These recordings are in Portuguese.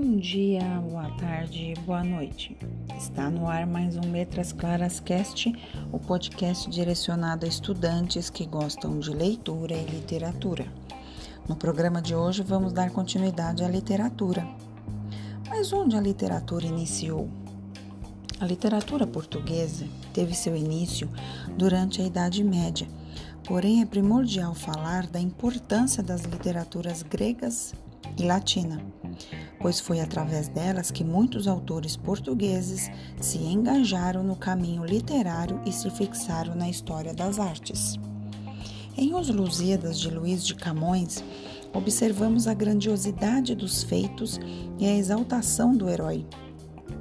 dia, boa tarde, boa noite. Está no ar mais um Letras Claras Cast, o podcast direcionado a estudantes que gostam de leitura e literatura. No programa de hoje vamos dar continuidade à literatura. Mas onde a literatura iniciou? A literatura portuguesa teve seu início durante a Idade Média, porém é primordial falar da importância das literaturas gregas e latina pois foi através delas que muitos autores portugueses se engajaram no caminho literário e se fixaram na história das artes. Em Os Lusíadas de Luís de Camões, observamos a grandiosidade dos feitos e a exaltação do herói,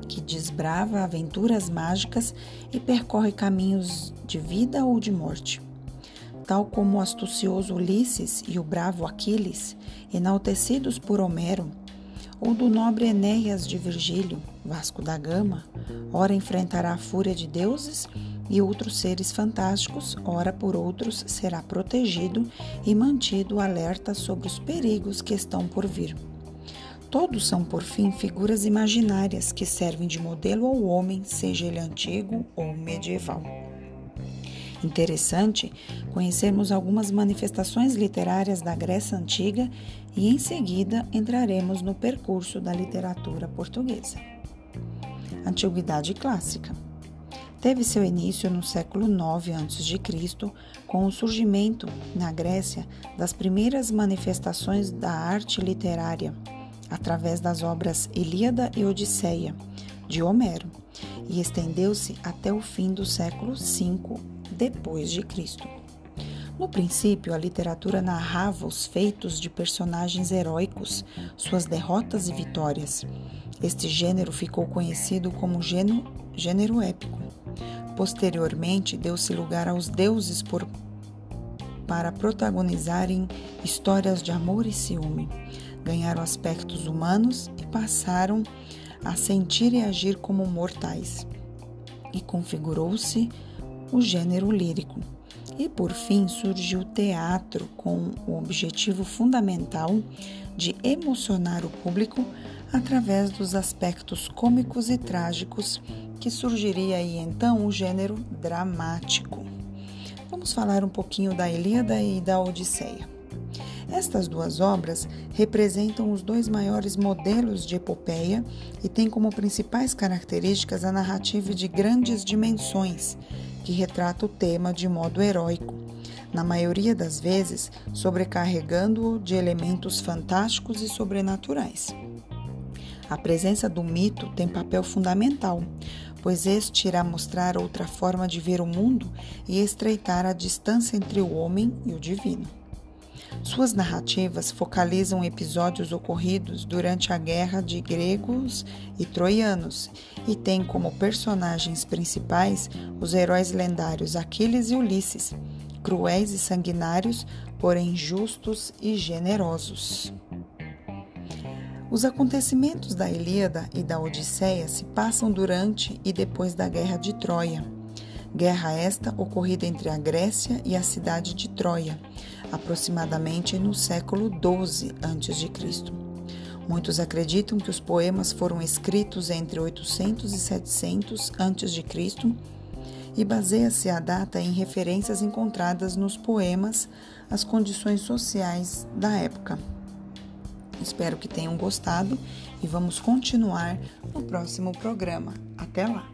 que desbrava aventuras mágicas e percorre caminhos de vida ou de morte. Tal como o astucioso Ulisses e o bravo Aquiles, enaltecidos por Homero, ou do nobre Enéas de Virgílio, Vasco da Gama, ora enfrentará a fúria de deuses e outros seres fantásticos, ora por outros será protegido e mantido alerta sobre os perigos que estão por vir. Todos são, por fim, figuras imaginárias que servem de modelo ao homem, seja ele antigo ou medieval. Interessante conhecermos algumas manifestações literárias da Grécia Antiga e em seguida entraremos no percurso da literatura portuguesa. Antiguidade Clássica teve seu início no século IX a.C., com o surgimento na Grécia das primeiras manifestações da arte literária, através das obras Ilíada e Odisseia, de Homero, e estendeu-se até o fim do século V depois de Cristo. No princípio, a literatura narrava os feitos de personagens heróicos, suas derrotas e vitórias. Este gênero ficou conhecido como gênero, gênero épico. Posteriormente, deu-se lugar aos deuses por, para protagonizarem histórias de amor e ciúme. Ganharam aspectos humanos e passaram a sentir e agir como mortais. E configurou-se o gênero lírico. E por fim surgiu o teatro com o objetivo fundamental de emocionar o público através dos aspectos cômicos e trágicos que surgiria aí então o gênero dramático. Vamos falar um pouquinho da Ilíada e da Odisseia. Estas duas obras representam os dois maiores modelos de epopeia e têm como principais características a narrativa de grandes dimensões, que retrata o tema de modo heróico, na maioria das vezes sobrecarregando-o de elementos fantásticos e sobrenaturais. A presença do mito tem papel fundamental, pois este irá mostrar outra forma de ver o mundo e estreitar a distância entre o homem e o divino. Suas narrativas focalizam episódios ocorridos durante a guerra de gregos e troianos e têm como personagens principais os heróis lendários Aquiles e Ulisses, cruéis e sanguinários, porém justos e generosos. Os acontecimentos da Ilíada e da Odisseia se passam durante e depois da Guerra de Troia. Guerra esta ocorrida entre a Grécia e a cidade de Troia, aproximadamente no século XII a.C. Muitos acreditam que os poemas foram escritos entre 800 e 700 a.C. e baseia-se a data em referências encontradas nos poemas às condições sociais da época. Espero que tenham gostado e vamos continuar no próximo programa. Até lá!